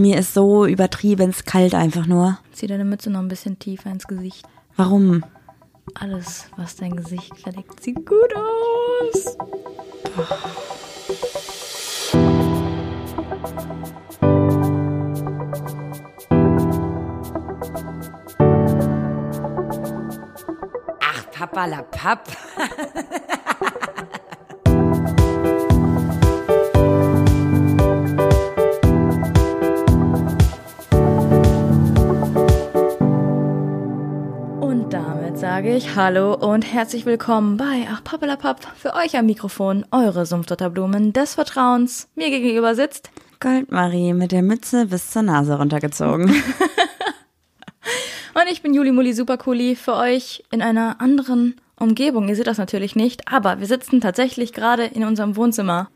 Mir ist so übertrieben kalt einfach nur. Zieh deine Mütze noch ein bisschen tiefer ins Gesicht. Warum? Alles, was dein Gesicht verdeckt, sieht gut aus. Ach, Papa la Papp. sage ich Hallo und herzlich willkommen bei Ach Pappelapapp. Für euch am Mikrofon eure Sumpfdotterblumen des Vertrauens. Mir gegenüber sitzt Goldmarie mit der Mütze bis zur Nase runtergezogen. und ich bin Juli Muli Supercooli für euch in einer anderen Umgebung. Ihr seht das natürlich nicht, aber wir sitzen tatsächlich gerade in unserem Wohnzimmer.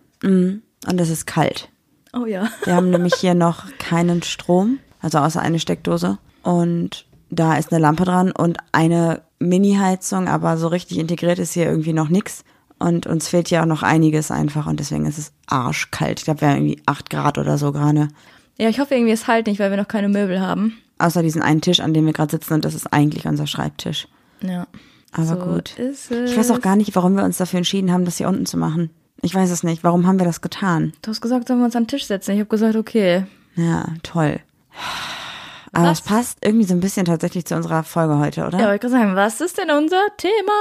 Und es ist kalt. Oh ja. Wir haben nämlich hier noch keinen Strom, also außer eine Steckdose. Und da ist eine Lampe dran und eine Mini-Heizung, aber so richtig integriert ist hier irgendwie noch nix. Und uns fehlt hier auch noch einiges einfach und deswegen ist es arschkalt. Ich glaube, wir haben irgendwie acht Grad oder so gerade. Ja, ich hoffe irgendwie es halt nicht, weil wir noch keine Möbel haben. Außer diesen einen Tisch, an dem wir gerade sitzen und das ist eigentlich unser Schreibtisch. Ja. Aber so gut. Ich weiß auch gar nicht, warum wir uns dafür entschieden haben, das hier unten zu machen. Ich weiß es nicht. Warum haben wir das getan? Du hast gesagt, sollen wir uns an den Tisch setzen. Ich habe gesagt, okay. Ja, toll. Aber Was? es passt irgendwie so ein bisschen tatsächlich zu unserer Folge heute, oder? Ja, wollte gerade sagen, was ist denn unser Thema?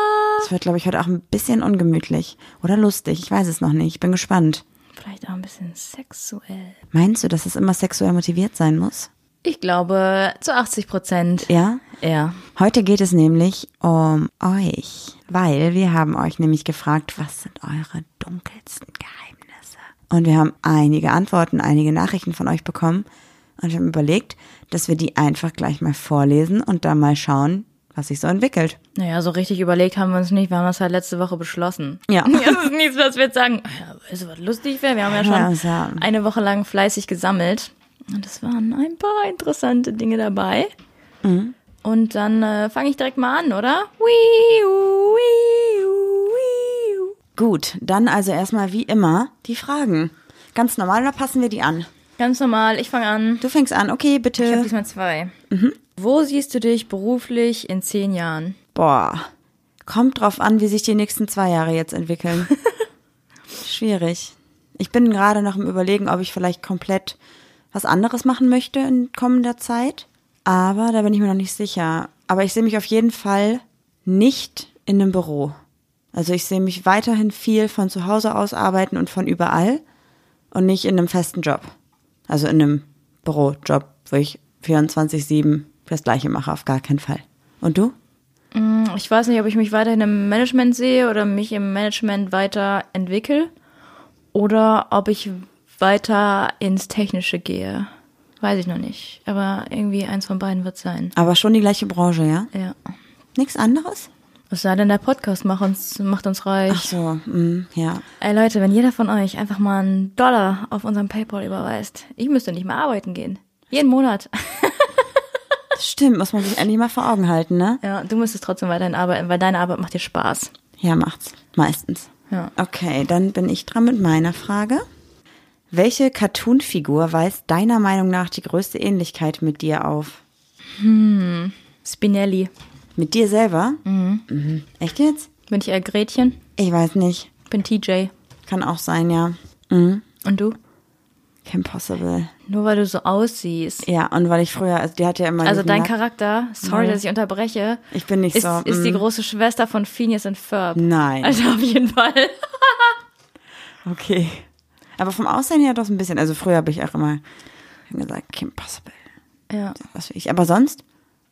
Es wird, glaube ich, heute auch ein bisschen ungemütlich oder lustig. Ich weiß es noch nicht. Ich bin gespannt. Vielleicht auch ein bisschen sexuell. Meinst du, dass es immer sexuell motiviert sein muss? Ich glaube, zu 80 Prozent. Ja? Ja. Heute geht es nämlich um euch, weil wir haben euch nämlich gefragt, was sind eure dunkelsten Geheimnisse? Und wir haben einige Antworten, einige Nachrichten von euch bekommen und wir haben überlegt, dass wir die einfach gleich mal vorlesen und dann mal schauen, was sich so entwickelt. Naja, so richtig überlegt haben wir uns nicht. Wir haben das halt letzte Woche beschlossen. Ja. Das ist nichts, was wir jetzt sagen. Ja, weißt du, was lustig wäre? Wir haben ja schon Ja, ist ja- eine Woche lang fleißig gesammelt. Und es waren ein paar interessante Dinge dabei. Mhm. Und dann äh, fange ich direkt mal an, oder? Wiu, wiu, wiu. Gut, dann also erstmal wie immer die Fragen. Ganz normal oder passen wir die an? Ganz normal, ich fange an. Du fängst an, okay, Ich habe bitte. diesmal zwei. Mhm. Wo siehst du dich beruflich in zehn Jahren? Boah, kommt drauf an, wie sich die nächsten zwei Jahre jetzt entwickeln. Schwierig. Ich bin gerade noch im Überlegen, ob ich vielleicht komplett was anderes machen möchte in kommender Zeit. Aber da bin ich mir noch nicht sicher. Aber ich sehe mich auf jeden Fall nicht in einem Büro. Also ich sehe mich weiterhin viel von zu Hause aus arbeiten und von überall und nicht in einem festen Job. Also in einem Bürojob, wo ich 24-7 das Gleiche mache, auf gar keinen Fall. Und du? Ich weiß nicht, ob ich mich weiterhin im Management sehe oder mich im Management weiterentwickle oder ob ich weiter ins Technische gehe. Weiß ich noch nicht. Aber irgendwie eins von beiden wird sein. Aber schon die gleiche Branche, ja? Ja. Nichts anderes? Was sei denn, der Podcast macht uns, macht uns reich. Ach so, mm, ja. Ey Leute, wenn jeder von euch einfach mal einen Dollar auf unserem Paypal überweist, ich müsste nicht mehr arbeiten gehen. Jeden Monat. Das stimmt, muss man sich endlich mal vor Augen halten, ne? Ja, du müsstest trotzdem weiterhin arbeiten, weil deine Arbeit macht dir Spaß. Ja, macht's. Meistens. Ja. Okay, dann bin ich dran mit meiner Frage. Welche Cartoon-Figur weist deiner Meinung nach die größte Ähnlichkeit mit dir auf? Spinelli. Mit dir selber? Mhm. Echt jetzt? Bin ich eher Gretchen? Ich weiß nicht. Bin TJ. Kann auch sein, ja. Mhm. Und du? Kim Possible. Nur weil du so aussiehst. Ja, und weil ich früher, also die hat ja immer. Also dein Charakter, sorry, dass ich unterbreche, Ich bin nicht ist, so. ist die mm. große Schwester von Phineas und Ferb. Nein. Also auf jeden Fall. Okay. Aber vom Aussehen her doch ein bisschen. Also früher habe ich auch immer gesagt, Kim Possible. Ja. Was ich. Aber sonst?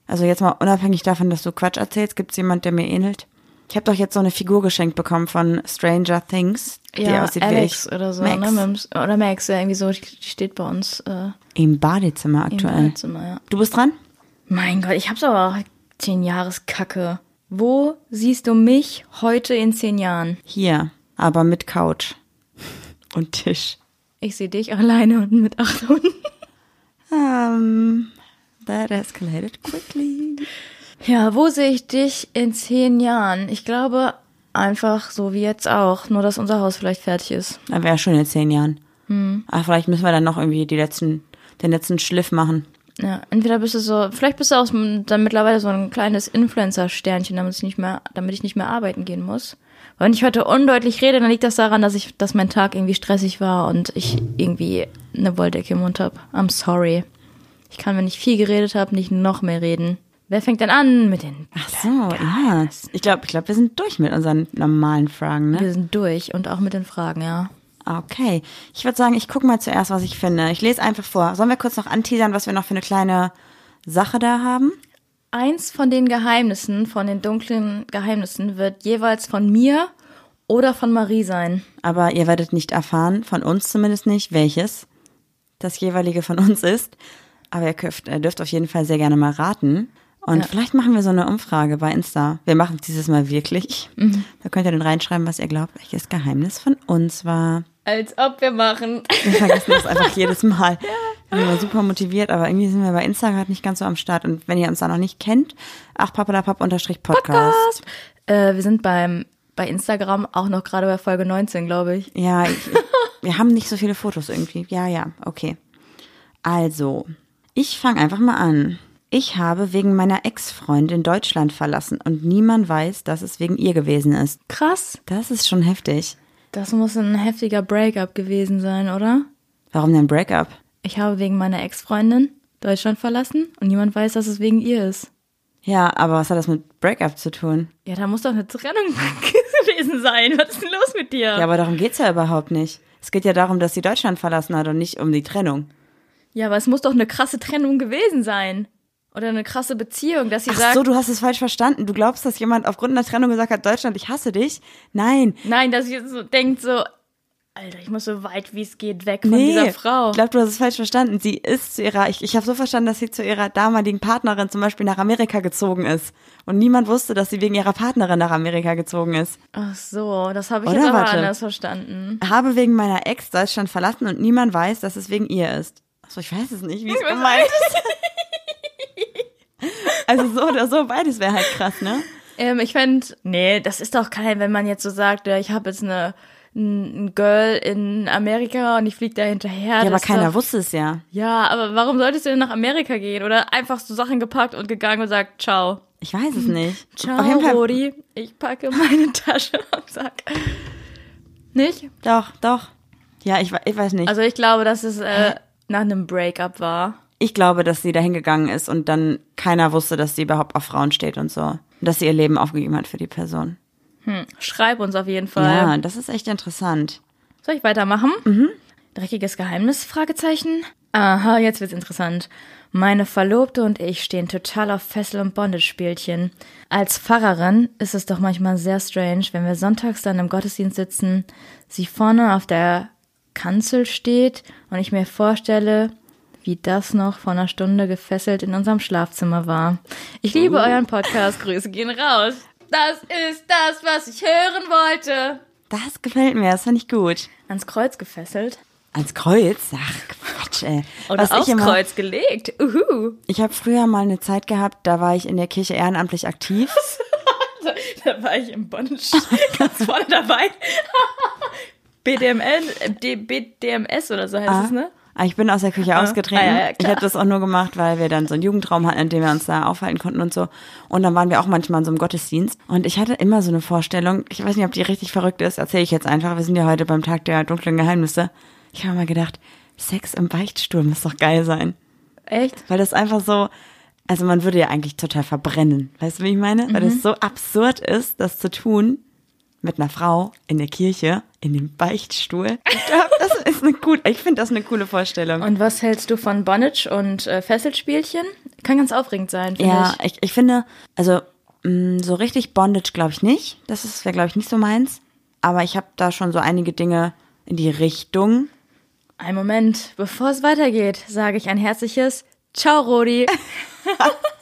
Also jetzt mal unabhängig davon, dass du Quatsch erzählst, gibt es jemand, der mir ähnelt? Ich habe doch jetzt so eine Figur geschenkt bekommen von Stranger Things, die Ja, aussieht Alex wie ich. oder so, Max. ne? Oder Max, ja, irgendwie so, die steht bei uns äh, Im Badezimmer im aktuell. Badezimmer, ja. Du bist dran? Mein Gott, ich hab's aber auch zehn Jahres Kacke. Wo siehst du mich heute in zehn Jahren? Hier, aber mit Couch und Tisch. Ich sehe dich alleine und mit acht Hunden. Um, that escalated quickly. Ja, wo sehe ich dich in zehn Jahren? Ich glaube einfach so wie jetzt auch, nur dass unser Haus vielleicht fertig ist. Da wäre schon in zehn Jahren. Hm. Ach, vielleicht müssen wir dann noch irgendwie die letzten den letzten Schliff machen. Ja, entweder bist du so, vielleicht bist du auch dann mittlerweile so ein kleines Influencer-Sternchen, damit ich nicht mehr, damit ich nicht mehr arbeiten gehen muss. Weil Wenn ich heute undeutlich rede, dann liegt das daran, dass ich, dass mein Tag irgendwie stressig war und ich irgendwie eine Wolldecke im Mund hab. I'm sorry. Ich kann, wenn ich viel geredet habe, nicht noch mehr reden. Wer fängt denn an mit den? Ach so, ja. Ich glaube, ich glaub, wir sind durch mit unseren normalen Fragen, ne? Wir sind durch und auch mit den Fragen, ja. Okay. Ich würde sagen, ich gucke mal zuerst, was ich finde. Ich lese einfach vor. Sollen wir kurz noch anteasern, was wir noch für eine kleine Sache da haben? Eins von den Geheimnissen, von den dunklen Geheimnissen, wird jeweils von mir oder von Marie sein. Aber ihr werdet nicht erfahren, von uns zumindest nicht, welches das jeweilige von uns ist. Aber ihr dürft, ihr dürft auf jeden Fall sehr gerne mal raten. Und Ja. vielleicht machen wir so eine Umfrage bei Insta. Wir machen es dieses Mal wirklich. Da könnt ihr dann reinschreiben, was ihr glaubt, welches Geheimnis von uns war. Als ob wir machen. Wir vergessen das einfach jedes Mal. Wir sind immer super motiviert, aber irgendwie sind wir bei Insta gerade nicht ganz so am Start. Und wenn ihr uns da noch nicht kennt, ach unterstrich Podcast. Äh, wir sind beim bei Instagram auch noch gerade bei Folge 19, glaube ich. Ja, ich, wir haben nicht so viele Fotos irgendwie. Ja, ja, okay. Also, ich fange einfach mal an. Ich habe wegen meiner Ex-Freundin Deutschland verlassen und niemand weiß, dass es wegen ihr gewesen ist. Krass. Das ist schon heftig. Das muss ein heftiger Breakup gewesen sein, oder? Warum denn Breakup? Ich habe wegen meiner Ex-Freundin Deutschland verlassen und niemand weiß, dass es wegen ihr ist. Ja, aber was hat das mit Breakup zu tun? Ja, da muss doch eine Trennung gewesen sein. Was ist denn los mit dir? Ja, aber darum geht's ja überhaupt nicht. Es geht ja darum, dass sie Deutschland verlassen hat und nicht um die Trennung. Ja, aber es muss doch eine krasse Trennung gewesen sein. Oder eine krasse Beziehung, dass sie Ach sagt, so, du hast es falsch verstanden. Du glaubst, dass jemand aufgrund einer Trennung gesagt hat, Deutschland, ich hasse dich? Nein. nein, dass sie so denkt so, Alter, ich muss so weit wie es geht weg von Nee, dieser Frau. ich glaube, du hast es falsch verstanden. Sie ist zu ihrer, ich, ich habe so verstanden, dass sie zu ihrer damaligen Partnerin zum Beispiel nach Amerika gezogen ist. Und niemand wusste, dass sie wegen ihrer Partnerin nach Amerika gezogen ist. Ach so, das habe ich Oder jetzt aber warte. anders verstanden. Habe wegen meiner Ex Deutschland verlassen und niemand weiß, dass es wegen ihr ist. Achso, ich weiß es nicht, wie es gemeint ist. Also so oder so, beides wäre halt krass, ne? Ähm, ich fände, nee, das ist doch kein, wenn man jetzt so sagt, ja, ich habe jetzt eine ein Girl in Amerika und ich fliege da hinterher. Ja, aber das ist keiner doch, wusste es ja. Ja, aber warum solltest du denn nach Amerika gehen? Oder einfach so Sachen gepackt und gegangen und sagt, ciao. Ich weiß es nicht. Ciao, Rodi. Ich packe meine Tasche und sag. Nicht? Doch, doch. Ja, ich, ich weiß nicht. Also ich glaube, dass es äh, nach einem Breakup war. ich glaube, dass sie dahin gegangen ist und dann keiner wusste, dass sie überhaupt auf Frauen steht und so. Und dass sie ihr Leben aufgegeben hat für die Person. Schreib uns auf jeden Fall. Ja, das ist echt interessant. Soll ich weitermachen? Mhm. Dreckiges Geheimnis? Fragezeichen. Aha, jetzt wird's interessant. Meine Verlobte und ich stehen total auf Fessel- und Bondage-Spielchen. Als Pfarrerin ist es doch manchmal sehr strange, wenn wir sonntags dann im Gottesdienst sitzen, sie vorne auf der Kanzel steht und ich mir vorstelle, wie das noch vor einer Stunde gefesselt in unserem Schlafzimmer war. Ich liebe Oh. euren Podcast. Grüße gehen raus. Das ist das, was ich hören wollte. Das gefällt mir, das fand ich gut. Ans Kreuz gefesselt. Ans Kreuz? Ach, Quatsch, ey. Oder Was aufs ich immer- Kreuz gelegt. Uhu. Ich habe früher mal eine Zeit gehabt, da war ich in der Kirche ehrenamtlich aktiv. Da war ich im Bondage ganz vorne dabei. BDML, äh, BDMS oder so heißt es, ne? Ah, Ich bin aus der Küche ausgetreten. Ah, ja, ja, ich habe das auch nur gemacht, weil wir dann so einen Jugendraum hatten, in dem wir uns da aufhalten konnten und so. Und dann waren wir auch manchmal in so einem Gottesdienst. Und ich hatte immer so eine Vorstellung, ich weiß nicht, ob die richtig verrückt ist, erzähle ich jetzt einfach. Wir sind ja heute beim Tag der dunklen Geheimnisse. Ich habe mal gedacht, Sex im Beichtstuhl muss doch geil sein. Echt? Weil das einfach so, also man würde ja eigentlich total verbrennen. Weißt du, wie ich meine? Weil Mhm. es so absurd ist, das zu tun mit einer Frau in der Kirche, in dem Beichtstuhl. Das ist eine cool, ich finde das eine coole Vorstellung. Und was hältst du von Bondage und äh, Fesselspielchen? Kann ganz aufregend sein, finde Ja, ich. ich, ich finde, also mh, so richtig Bondage glaube ich nicht. Das ist wäre glaube ich nicht so meins. Aber ich habe da schon so einige Dinge in die Richtung. Ein Moment, bevor es weitergeht, sage ich ein herzliches Ciao, Rodi.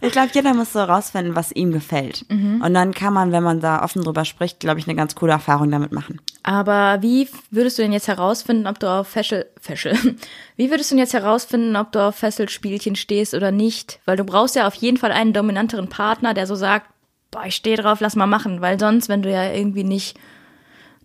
Ich glaube, jeder muss so rausfinden, was ihm gefällt. Und dann kann man, wenn man da offen drüber spricht, glaube ich, eine ganz coole Erfahrung damit machen. Aber wie würdest du denn jetzt herausfinden, ob du auf Fessel, Fessel, wie würdest du denn jetzt herausfinden, ob du auf Fesselspielchen stehst oder nicht? Weil du brauchst ja auf jeden Fall einen dominanteren Partner, der so sagt, boah, ich stehe drauf, lass mal machen. Weil sonst, wenn du ja irgendwie nicht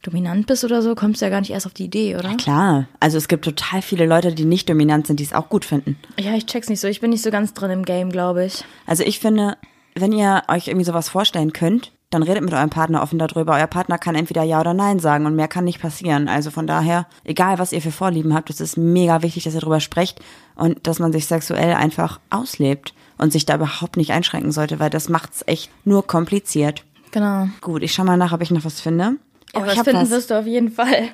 dominant bist oder so, kommst du ja gar nicht erst auf die Idee, oder? Klar, also es gibt total viele Leute, die nicht dominant sind, die es auch gut finden. Ja, ich check's nicht so. Ich bin nicht so ganz drin im Game, glaube ich. Also ich finde, wenn ihr euch irgendwie sowas vorstellen könnt, dann redet mit eurem Partner offen darüber. Euer Partner kann entweder Ja oder Nein sagen und mehr kann nicht passieren. Also von daher, egal was ihr für Vorlieben habt, es ist mega wichtig, dass ihr darüber sprecht und dass man sich sexuell einfach auslebt und sich da überhaupt nicht einschränken sollte, weil das macht's echt nur kompliziert. Genau. Gut, ich schau mal nach, ob ich noch was finde. Ja, Oh, ich was finden was. Mhm. wirst du auf jeden Fall.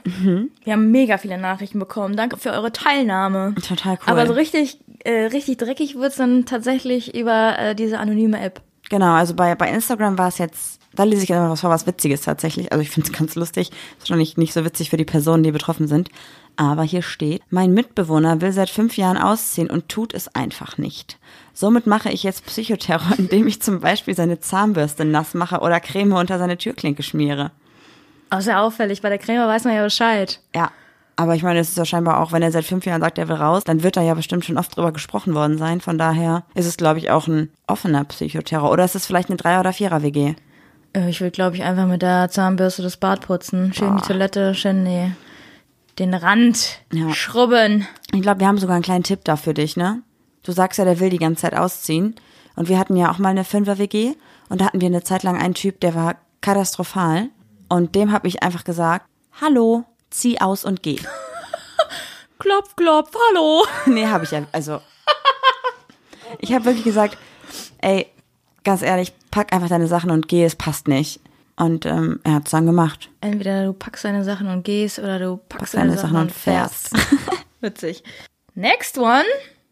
Wir haben mega viele Nachrichten bekommen. Danke für eure Teilnahme. Total cool. Aber so richtig, äh, richtig dreckig wird's dann tatsächlich über äh, diese anonyme App. Genau, also bei, bei Instagram war es jetzt, da lese ich immer was vor, was Witziges tatsächlich. Also ich finde es ganz lustig. Ist wahrscheinlich nicht so witzig für die Personen, die betroffen sind. Aber hier steht, mein Mitbewohner will seit fünf Jahren ausziehen und tut es einfach nicht. Somit mache ich jetzt Psychoterror, indem ich zum Beispiel seine Zahnbürste nass mache oder Creme unter seine Türklinke schmiere. Auch sehr auffällig. Bei der Creme weiß man ja Bescheid. Ja, aber ich meine, es ist ja scheinbar auch, wenn er seit fünf Jahren sagt, er will raus, dann wird da ja bestimmt schon oft drüber gesprochen worden sein. Von daher ist es, glaube ich, auch ein offener Psychoterror. Oder ist es vielleicht eine Drei- oder Vierer-WG? Äh, Ich will, glaube ich, einfach mit der Zahnbürste das Bad putzen. Schön die Toilette, schön die, den Rand Ja. schrubben. Ich glaube, wir haben sogar einen kleinen Tipp da für dich, ne? Du sagst ja, der will die ganze Zeit ausziehen. Und wir hatten ja auch mal eine Fünfer-WG. Und da hatten wir eine Zeit lang einen Typ, der war katastrophal. Und dem habe ich einfach gesagt, hallo, zieh aus und geh. Klopf, klopf, hallo. nee, habe ich ja, also. Ich habe wirklich gesagt, ey, ganz ehrlich, pack einfach deine Sachen und geh, es passt nicht. Und ähm, er hat's dann gemacht. Entweder du packst deine Sachen und gehst oder du packst deine deine, Sachen Sachen und fährst. Witzig. Next one.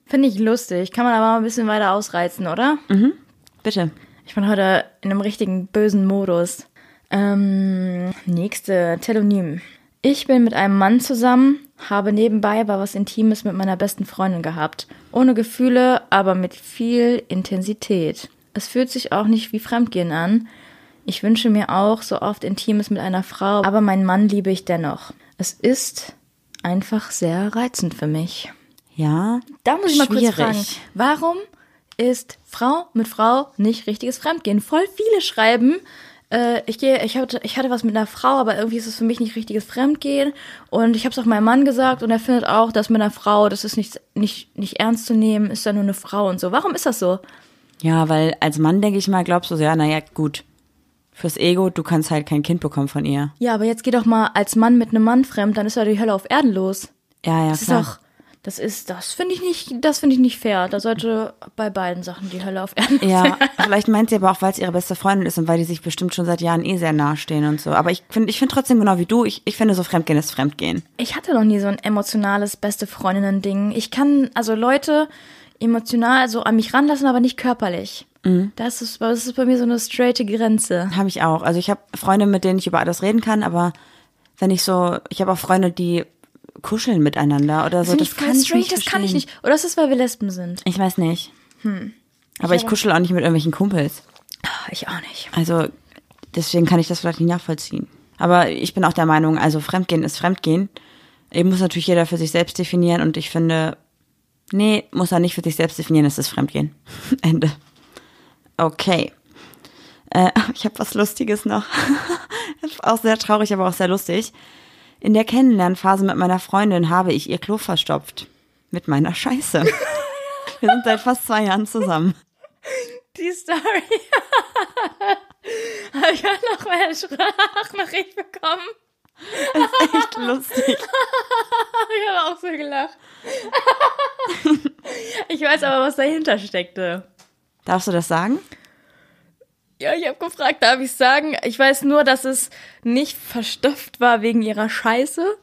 Finde ich lustig. Kann man aber mal ein bisschen weiter ausreizen, oder? Bitte. Ich bin heute in einem richtigen bösen Modus. Ähm, nächste Telonym. Ich bin mit einem Mann zusammen, habe nebenbei aber was Intimes mit meiner besten Freundin gehabt. Ohne Gefühle, aber mit viel Intensität. Es fühlt sich auch nicht wie Fremdgehen an. Ich wünsche mir auch so oft Intimes mit einer Frau, aber meinen Mann liebe ich dennoch. Es ist einfach sehr reizend für mich. Ja. Da muss ich mal kurz Schwierig. fragen, warum ist Frau mit Frau nicht richtiges Fremdgehen? Voll viele schreiben, äh, ich gehe, ich hatte, ich hatte was mit einer Frau, aber irgendwie ist es für mich nicht richtiges Fremdgehen. Und ich habe es auch meinem Mann gesagt und er findet auch, dass mit einer Frau, das ist nicht, nicht, nicht ernst zu nehmen, ist ja nur eine Frau und so. Warum ist das so? Ja, weil als Mann denke ich mal, glaubst du so, ja, naja, gut. Fürs Ego, du kannst halt kein Kind bekommen von ihr. Ja, aber jetzt geh doch mal als Mann mit einem Mann fremd, dann ist ja die Hölle auf Erden los. Ja, ja, Das ist klar. doch, das ist, das finde ich nicht, das finde ich nicht fair. Da sollte bei beiden Sachen die Hölle auf Erden los Ja, vielleicht meint sie aber auch, weil es ihre beste Freundin ist und weil die sich bestimmt schon seit Jahren eh sehr nahe stehen und so. Aber ich finde ich finde trotzdem genau wie du, ich, ich finde so Fremdgehen ist Fremdgehen. Ich hatte noch nie so ein emotionales beste Freundinnen-Ding. Ich kann also Leute emotional so an mich ranlassen, aber nicht körperlich. Das, ist, das ist bei mir so eine straighte Grenze. Habe ich auch. Also ich habe Freunde, mit denen ich über alles reden kann, aber wenn ich so, ich habe auch Freunde, die kuscheln miteinander oder so. Finde Das ich voll kann ich nicht das kann ich nicht. Oder ist das, weil wir Lesben sind? Ich weiß nicht. Aber ich aber- kuschel auch nicht mit irgendwelchen Kumpels. Ah, Ich auch nicht. Also deswegen kann ich das vielleicht nicht nachvollziehen. Aber ich bin auch der Meinung, also Fremdgehen ist Fremdgehen. Eben muss natürlich jeder für sich selbst definieren und ich finde, nee, muss er nicht für sich selbst definieren, es ist Fremdgehen. Ende. Okay. Äh, ich habe was Lustiges noch. Das auch sehr traurig, aber auch sehr lustig. In der Kennenlernphase mit meiner Freundin habe ich ihr Klo verstopft. Mit meiner Scheiße. Wir sind seit fast zwei Jahren zusammen. Die Story. Habe ich auch noch mal Sprachnachricht bekommen. Echt lustig. Ich habe auch so gelacht. Ich weiß aber, was dahinter steckte. Darfst du das sagen? Ja, ich habe gefragt, darf ich sagen? Ich weiß nur, dass es nicht verstopft war wegen ihrer Scheiße.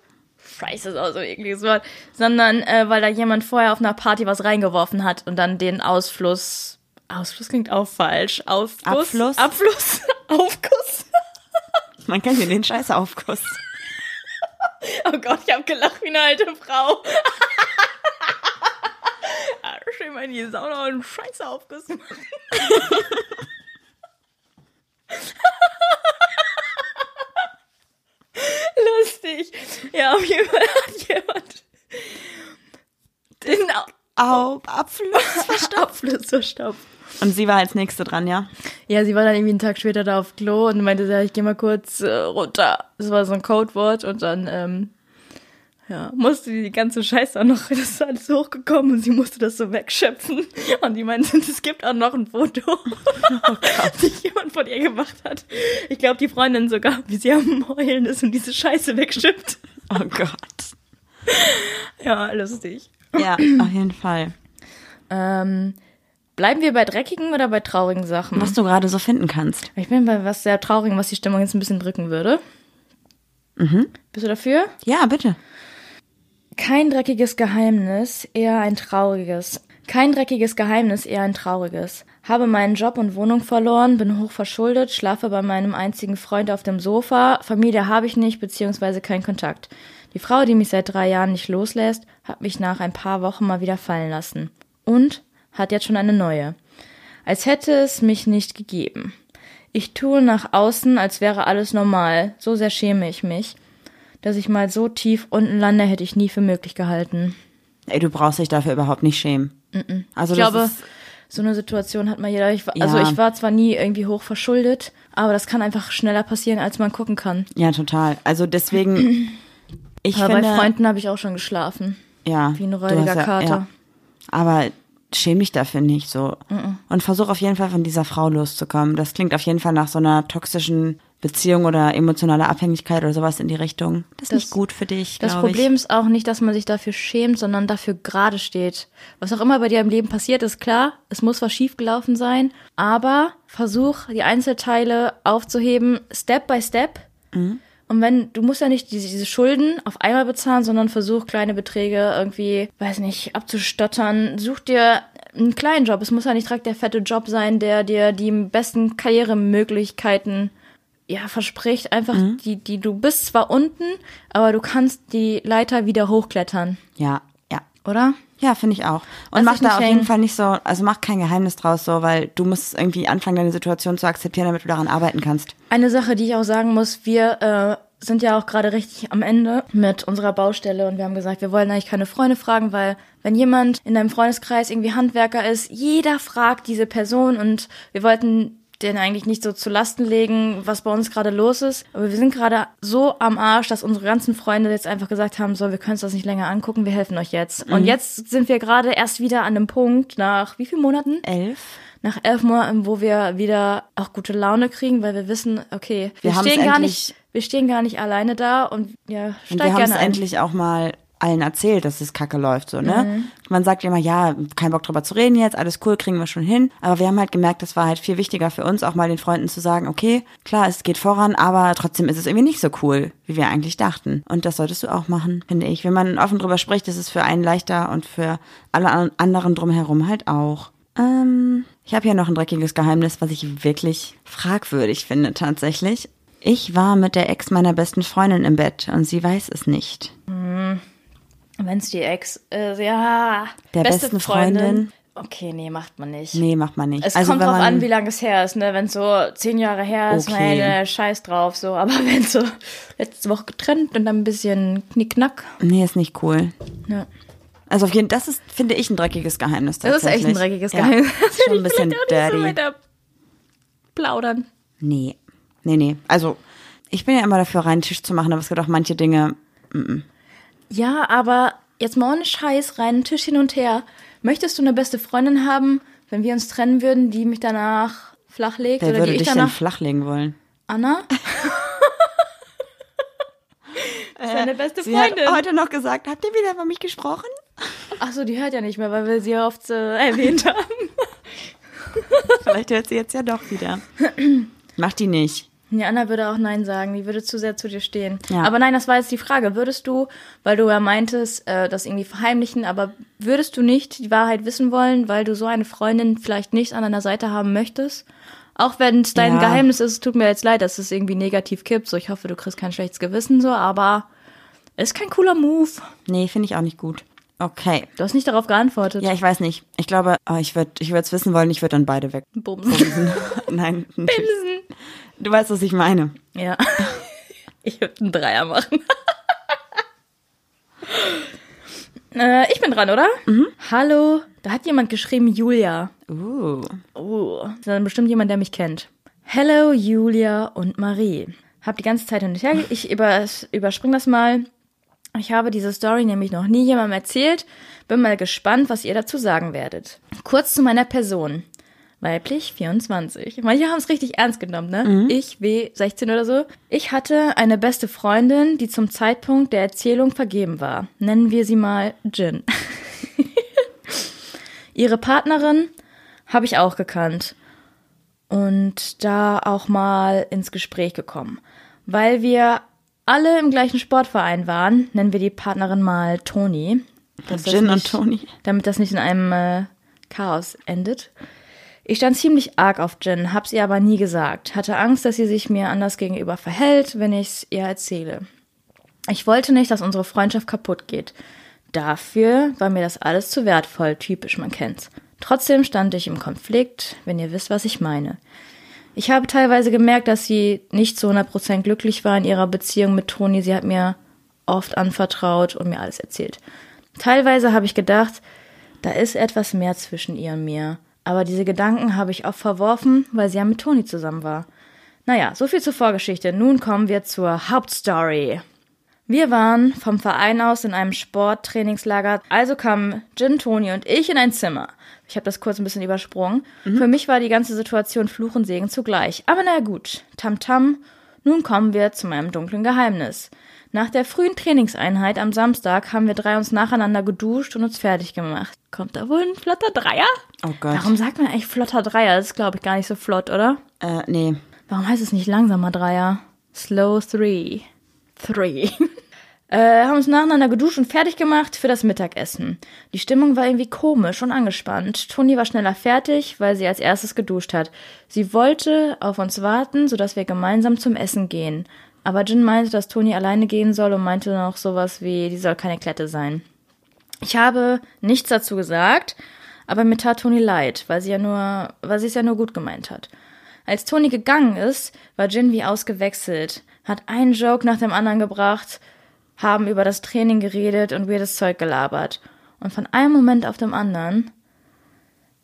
Scheiße ist auch so ein ekliges Wort. Sondern äh, weil da jemand vorher auf einer Party was reingeworfen hat und dann den Ausfluss. Ausfluss klingt auch falsch. Ausfluss. Abfluss? Abfluss. Aufguss. Man kennt ja den Scheißaufguss. Oh Gott, ich habe gelacht wie eine alte Frau. Ah, Schön mal in die Sauna und Scheiße aufgerissen. Lustig. Ja, auf jeden Fall hat jemand den Au, Abfluss. Verstopft. Und sie war als Nächste dran, ja? Ja, sie war dann irgendwie einen Tag später da auf Klo und meinte, ja, ich gehe mal kurz äh, runter. Das war so ein Codewort und dann, ähm, ja, musste die ganze Scheiße auch noch, das ist alles hochgekommen und sie musste das so wegschöpfen. Und die meinte, es gibt auch noch ein Foto, das jemand von ihr gemacht hat. Ich glaube, die Freundin sogar, wie sie am Heulen ist und diese Scheiße wegschippt. Oh Gott. Ja, lustig. Ja, auf jeden Fall. Ähm, bleiben wir bei dreckigen oder bei traurigen Sachen? Was du gerade so finden kannst. Ich bin bei was sehr traurigem, was die Stimmung jetzt ein bisschen drücken würde. Bist du dafür? Ja, bitte. Kein dreckiges Geheimnis, eher ein trauriges. Kein dreckiges Geheimnis, eher ein trauriges. Habe meinen Job und Wohnung verloren, bin hoch verschuldet, schlafe bei meinem einzigen Freund auf dem Sofa, Familie habe ich nicht, beziehungsweise keinen Kontakt. Die Frau, die mich seit drei Jahren nicht loslässt, hat mich nach ein paar Wochen mal wieder fallen lassen. Und hat jetzt schon eine neue. Als hätte es mich nicht gegeben. Ich tue nach außen, als wäre alles normal. So sehr schäme ich mich. Dass ich mal so tief unten lande, hätte ich nie für möglich gehalten. Ey, du brauchst dich dafür überhaupt nicht schämen. Also Ich das glaube, ist, so eine Situation hat mal jeder. Ich, war- Also Ja. ich war zwar nie irgendwie hoch verschuldet, aber das kann einfach schneller passieren, als man gucken kann. ja, total. Also deswegen, ich aber finde, bei Freunden habe ich auch schon geschlafen. ja, Wie ein räudiger ja, Kater. Ja. Aber schäm dich dafür nicht so. Und versuch auf jeden Fall von dieser Frau loszukommen. Das klingt auf jeden Fall nach so einer toxischen Beziehung oder emotionaler Abhängigkeit oder sowas in die Richtung. Das ist Das- nicht gut für dich, Das Problem ist auch nicht, dass man sich dafür schämt, sondern dafür gerade steht. Was auch immer bei dir im Leben passiert, ist klar, es muss was schiefgelaufen sein, aber versuch, die Einzelteile aufzuheben, Step by Step. Und wenn, du musst ja nicht diese, diese Schulden auf einmal bezahlen, sondern versuch, kleine Beträge irgendwie, weiß nicht, abzustottern. Such dir einen kleinen Job. Es muss ja nicht direkt der fette Job sein, der dir die besten Karrieremöglichkeiten ja, verspricht einfach, die, die, du bist zwar unten, aber du kannst die Leiter wieder hochklettern. Ja, ja. oder? Ja, finde ich auch. Und Lass mach da auf jeden Fall nicht so, also mach kein Geheimnis draus so, weil du musst irgendwie anfangen, deine Situation zu akzeptieren, damit du daran arbeiten kannst. Eine Sache, die ich auch sagen muss, wir äh, sind ja auch gerade richtig am Ende mit unserer Baustelle und wir haben gesagt, wir wollen eigentlich keine Freunde fragen, weil wenn jemand in deinem Freundeskreis irgendwie Handwerker ist, jeder fragt diese Person und wir wollten den eigentlich nicht so zu Lasten legen, was bei uns gerade los ist. Aber wir sind gerade so am Arsch, dass unsere ganzen Freunde jetzt einfach gesagt haben, so, wir können uns das nicht länger angucken, wir helfen euch jetzt. Und jetzt sind wir gerade erst wieder an dem Punkt, nach wie vielen Monaten? Elf? nach elf Monaten, wo wir wieder auch gute Laune kriegen, weil wir wissen, okay, wir, Wir stehen gar nicht, wir stehen gar nicht alleine da und ja, Und steig wir haben es endlich auch mal allen erzählt, dass es kacke läuft, so, ne? Mhm. Man sagt immer, ja, kein Bock drüber zu reden jetzt, alles cool, kriegen wir schon hin. Aber wir haben halt gemerkt, das war halt viel wichtiger für uns, auch mal den Freunden zu sagen, okay, klar, es geht voran, aber trotzdem ist es irgendwie nicht so cool, wie wir eigentlich dachten. Und das solltest du auch machen, finde ich. Wenn man offen drüber spricht, ist es für einen leichter und für alle an- anderen drumherum halt auch. Ähm, ich habe hier noch ein dreckiges Geheimnis, was ich wirklich fragwürdig finde tatsächlich. Ich war mit der Ex meiner besten Freundin im Bett und sie weiß es nicht. Wenn es die Ex ist, ja, Der beste besten Freundin. Freundin. Okay, nee, macht man nicht. Nee, macht man nicht. Es also kommt drauf an, wie lange es her ist, ne? Wenn so zehn Jahre her ist, Okay. meine Scheiß drauf, so. Aber wenn so letzte Woche getrennt und dann ein bisschen Knickknack. Nee, ist nicht cool. Ja. Also auf jeden das ist, finde ich, ein dreckiges Geheimnis Das ist echt ein dreckiges ja, Geheimnis. Ist schon ein bisschen Ich nicht so dirty. weiter plaudern. Nee. Nee, nee. Also, ich bin ja immer dafür, reinen Tisch zu machen, aber es gibt auch manche Dinge. Ja, aber jetzt mal ohne Scheiß, rein Tisch hin und her. Möchtest du eine beste Freundin haben, wenn wir uns trennen würden, die mich danach flachlegt Wer oder würde die ich dich denn danach flachlegen wollen? Anna? Seine beste Sie hat Freundin. heute noch gesagt, habt ihr wieder über mich gesprochen? Ach so, die hört ja nicht mehr, weil wir sie ja oft äh, erwähnt haben. Vielleicht hört sie jetzt ja doch wieder. Macht die nicht. Die Anna würde auch Nein sagen, die würde zu sehr zu dir stehen. Ja. Aber nein, das war jetzt die Frage. Würdest du, weil du ja meintest, äh, das irgendwie verheimlichen, aber würdest du nicht die Wahrheit wissen wollen, weil du so eine Freundin vielleicht nicht an deiner Seite haben möchtest? Auch wenn es dein Ja. Geheimnis ist, es tut mir jetzt leid, dass es irgendwie negativ kippt. So, ich hoffe, du kriegst kein schlechtes Gewissen, so, aber ist kein cooler Move. Nee, finde ich auch nicht gut. Okay. Du hast nicht darauf geantwortet. Ja, ich weiß nicht. Ich glaube, oh, ich würde ich es wissen wollen, ich würde dann beide weg. Bumsen. Nein. Du weißt, was ich meine. Ja. Ich würde einen Dreier machen. äh, ich bin dran, oder? Hallo, Da hat jemand geschrieben, Julia. Uh. Oh, das ist dann bestimmt jemand, der mich kennt. Hello, Julia und Marie. Hab die ganze Zeit hin und her, ich über, überspring das mal. Ich habe diese Story nämlich noch nie jemandem erzählt. Bin mal gespannt, was ihr dazu sagen werdet. Kurz zu meiner Person. Weiblich 24. Manche haben es richtig ernst genommen, ne? Ich, W, 16 oder so. Ich hatte eine beste Freundin, die zum Zeitpunkt der Erzählung vergeben war. Nennen wir sie mal Jin. Ihre Partnerin habe ich auch gekannt und da auch mal ins Gespräch gekommen. Weil wir alle im gleichen Sportverein waren, nennen wir die Partnerin mal Toni. Jin und Toni. Damit das nicht in einem äh, Chaos endet. Ich stand ziemlich arg auf Jen, hab's ihr aber nie gesagt. Hatte Angst, dass sie sich mir anders gegenüber verhält, wenn ich's ihr erzähle. Ich wollte nicht, dass unsere Freundschaft kaputt geht. Dafür war mir das alles zu wertvoll, typisch, man kennt's. Trotzdem stand ich im Konflikt, wenn ihr wisst, was ich meine. Ich habe teilweise gemerkt, dass sie nicht zu 100% glücklich war in ihrer Beziehung mit Toni. Sie hat mir oft anvertraut und mir alles erzählt. Teilweise habe ich gedacht, da ist etwas mehr zwischen ihr und mir. Aber diese Gedanken habe ich oft verworfen, weil sie ja mit Toni zusammen war. Naja, so viel zur Vorgeschichte. Nun kommen wir zur Hauptstory. Wir waren vom Verein aus in einem Sporttrainingslager, also kamen Jin, Toni und ich in ein Zimmer. Ich habe das kurz ein bisschen übersprungen. Für mich war die ganze Situation Fluch und Segen zugleich. Aber na gut, Tamtam, nun kommen wir zu meinem dunklen Geheimnis. Nach der frühen Trainingseinheit am Samstag haben wir drei uns nacheinander geduscht und uns fertig gemacht. Kommt da wohl ein flotter Dreier? Oh Gott. Warum sagt man eigentlich flotter Dreier? Das ist, glaube ich, gar nicht so flott, oder? Äh, nee. Warum heißt es nicht langsamer Dreier? Slow Three. Three. äh, haben uns nacheinander geduscht und fertig gemacht für das Mittagessen. Die Stimmung war irgendwie komisch und angespannt. Toni war schneller fertig, weil sie als erstes geduscht hat. Sie wollte auf uns warten, sodass wir gemeinsam zum Essen gehen. Aber Jin meinte, dass Toni alleine gehen soll und meinte noch sowas wie, die soll keine Klette sein. Ich habe nichts dazu gesagt, aber mir tat Toni leid, weil sie ja nur, weil sie es ja nur gut gemeint hat. Als Toni gegangen ist, war Jin wie ausgewechselt, hat einen Joke nach dem anderen gebracht, haben über das Training geredet und weirdes Zeug gelabert. Und von einem Moment auf dem anderen,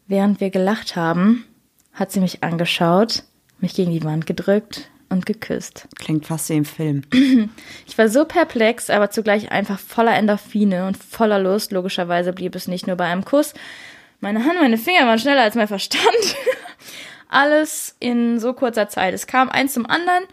während wir gelacht haben, hat sie mich angeschaut, mich gegen die Wand gedrückt und geküsst. Klingt fast wie im Film. Ich war so perplex, aber zugleich einfach voller Endorphine und voller Lust. Logischerweise blieb es nicht nur bei einem Kuss. Meine Hand, meine Finger waren schneller als mein Verstand. Alles in so kurzer Zeit. Es kam eins zum anderen.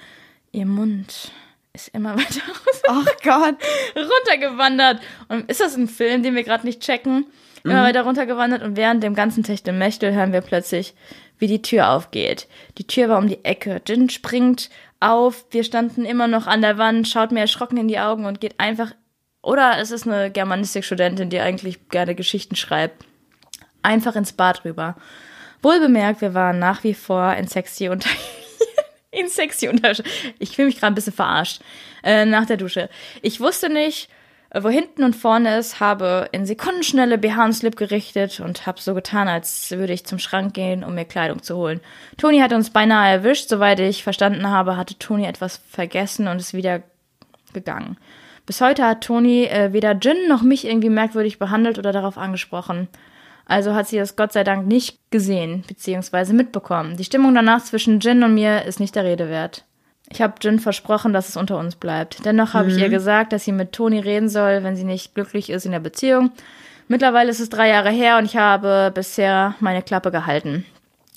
Ihr Mund ist immer weiter Oh Gott. runtergewandert. Und ist das ein Film, den wir gerade nicht checken? Immer weiter runtergewandert und während dem ganzen Techtelmechtel hören wir plötzlich, wie die Tür aufgeht. Die Tür war um die Ecke. Jin springt auf. Wir standen immer noch an der Wand, schaut mir erschrocken in die Augen und geht einfach. Oder es ist eine Germanistikstudentin, die eigentlich gerne Geschichten schreibt. Einfach ins Bad rüber. Wohlbemerkt, wir waren nach wie vor in sexy unter in sexy Unterwäsche. Ich fühle mich gerade ein bisschen verarscht. Äh, nach der Dusche. Ich wusste nicht, äh, wo hinten und vorne ist, habe in Sekundenschnelle BH und Slip gerichtet und habe so getan, als würde ich zum Schrank gehen, um mir Kleidung zu holen. Toni hat uns beinahe erwischt. Soweit ich verstanden habe, hatte Toni etwas vergessen und ist wieder gegangen. Bis heute hat Toni äh, weder Jin noch mich irgendwie merkwürdig behandelt oder darauf angesprochen. Also hat sie das Gott sei Dank nicht gesehen bzw. mitbekommen. Die Stimmung danach zwischen Jin und mir ist nicht der Rede wert. Ich habe Jin versprochen, dass es unter uns bleibt. Dennoch habe ich ihr gesagt, dass sie mit Toni reden soll, wenn sie nicht glücklich ist in der Beziehung. Mittlerweile ist es drei Jahre her und ich habe bisher meine Klappe gehalten.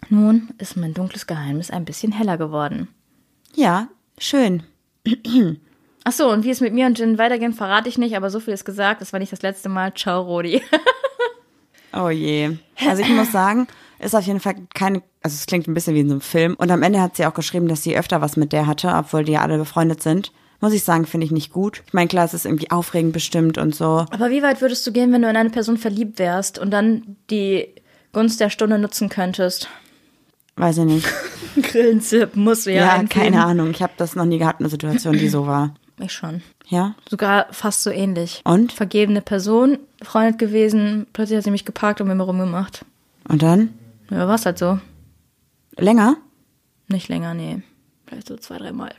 Nun ist mein dunkles Geheimnis ein bisschen heller geworden. Ja, schön. Ach so, und wie es mit mir und Jin weitergeht, verrate ich nicht, aber so viel ist gesagt. Das war nicht das letzte Mal. Ciao, Rodi. Oh je. Also ich muss sagen, ist auf jeden Fall keine, also es klingt ein bisschen wie in so einem Film. Und am Ende hat sie auch geschrieben, dass sie öfter was mit der hatte, obwohl die ja alle befreundet sind. Muss ich sagen, finde ich nicht gut. Ich meine, klar, es ist irgendwie aufregend bestimmt und so. Aber wie weit würdest du gehen, wenn du in eine Person verliebt wärst und dann die Gunst der Stunde nutzen könntest? Weiß ich nicht. Grillenzip musst du ja, Ja, einfügen. keine Ahnung. Ich habe das noch nie gehabt, eine Situation, die so war. Ich schon. Ja? Sogar fast so ähnlich. Und? Vergebene Person, befreundet gewesen, plötzlich hat sie mich geparkt und mit mir rumgemacht. Und dann? Ja, war's halt so. Länger? Nicht länger, nee. Vielleicht so zwei, dreimal.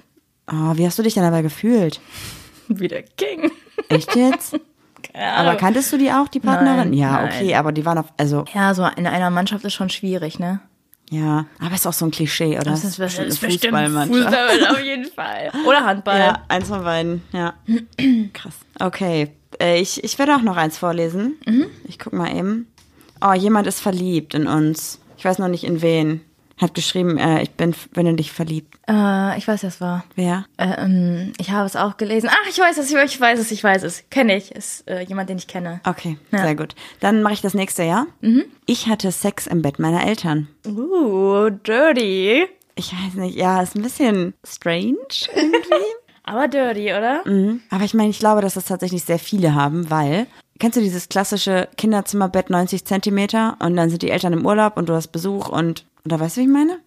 Oh, wie hast du dich denn dabei gefühlt? Wie der King. Echt jetzt? Aber kanntest du die auch, die Partnerin? Nein, ja, nein. okay, aber die waren auf, also, Ja, so in einer Mannschaft ist schon schwierig, ne? Ja. Aber ist auch so ein Klischee, oder? Das ist eine ist bestimmt. Fußball auf jeden Fall. Oder Handball. Ja, eins von beiden, ja. Krass. Okay, äh, ich, ich werde auch noch eins vorlesen. Mhm. Ich guck mal eben. Oh, jemand ist verliebt in uns. Ich weiß noch nicht in wen. Hat geschrieben, äh, ich bin, bin in dich verliebt. Äh, ich weiß, das war. Wer? Äh, ähm, ich habe es auch gelesen. Ach, ich weiß es, ich weiß es, ich weiß es. Kenne ich. Ist äh, jemand, den ich kenne. Okay, Ja. sehr gut. Dann mache ich das nächste, ja? Ich hatte Sex im Bett meiner Eltern. Uh, dirty. Ich weiß nicht, ja, ist ein bisschen strange irgendwie. Aber dirty, oder? Mhm. Aber ich meine, ich glaube, dass das tatsächlich sehr viele haben, weil, kennst du dieses klassische Kinderzimmerbett 90 Zentimeter und dann sind die Eltern im Urlaub und du hast Besuch und, oder weißt du, wie ich meine?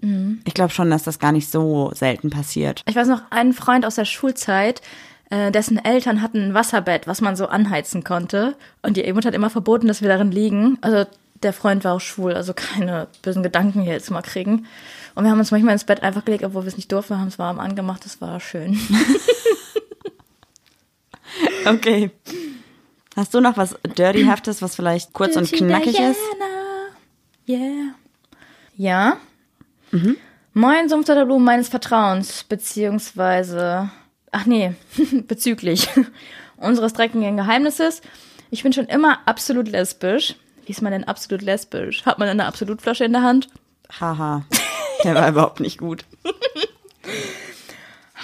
Ich glaube schon, dass das gar nicht so selten passiert. Ich weiß noch, einen Freund aus der Schulzeit, äh, dessen Eltern hatten ein Wasserbett, was man so anheizen konnte. Und die Mutter hat immer verboten, dass wir darin liegen. Also der Freund war auch schwul, also keine bösen Gedanken hier jetzt mal kriegen. Und wir haben uns manchmal ins Bett einfach gelegt, obwohl wir es nicht durften, haben es warm angemacht, das war schön. Okay. Hast du noch was Dirtyhaftes, was vielleicht kurz und knackig ist? Yeah. Ja. Moin, Sumpf der Blumen meines Vertrauens, beziehungsweise, ach nee, bezüglich unseres dreckigen Geheimnisses. Ich bin schon immer absolut lesbisch. Wie ist man denn absolut lesbisch? Hat man eine Absolutflasche in der Hand? Haha. Der war überhaupt nicht gut.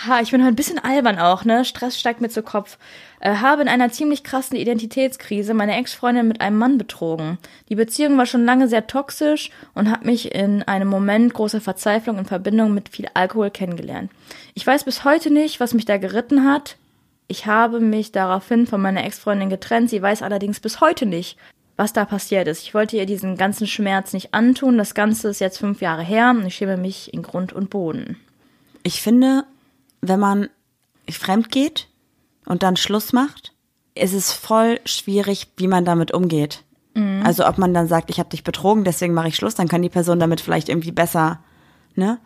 Ha, ich bin heute ein bisschen albern auch, ne? Stress steigt mir zu Kopf. Äh, habe in einer ziemlich krassen Identitätskrise meine Ex-Freundin mit einem Mann betrogen. Die Beziehung war schon lange sehr toxisch und hat mich in einem Moment großer Verzweiflung in Verbindung mit viel Alkohol kennengelernt. Ich weiß bis heute nicht, was mich da geritten hat. Ich habe mich daraufhin von meiner Ex-Freundin getrennt. Sie weiß allerdings bis heute nicht, was da passiert ist. Ich wollte ihr diesen ganzen Schmerz nicht antun. Das Ganze ist jetzt fünf Jahre her und ich schäme mich in Grund und Boden. Ich finde, wenn man fremd geht und dann Schluss macht, ist es voll schwierig, wie man damit umgeht. Also ob man dann sagt, ich habe dich betrogen, deswegen mache ich Schluss, dann kann die Person damit vielleicht irgendwie besser, ne?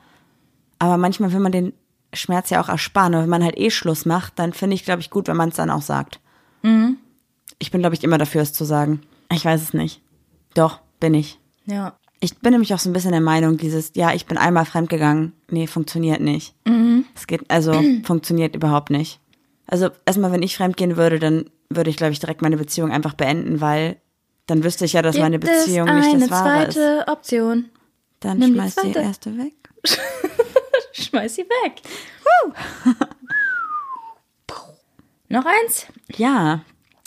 Aber manchmal will man den Schmerz ja auch ersparen. Und wenn man halt eh Schluss macht, dann finde ich, glaube ich, gut, wenn man es dann auch sagt. Ich bin, glaube ich, immer dafür, es zu sagen. Ich weiß es nicht. Doch, bin ich. Ja. Ich bin nämlich auch so ein bisschen der Meinung, dieses, ja, ich bin einmal fremdgegangen. Nee, funktioniert nicht. Es geht, also, funktioniert überhaupt nicht. Also, erstmal, wenn ich fremdgehen würde, dann würde ich, glaube ich, direkt meine Beziehung einfach beenden, weil dann wüsste ich ja, dass meine Gibt es Beziehung nicht eine das Wahre ist. zweite Option. Dann Nimm die schmeiß die zweite. erste weg. Schmeiß sie weg. Noch eins? Ja,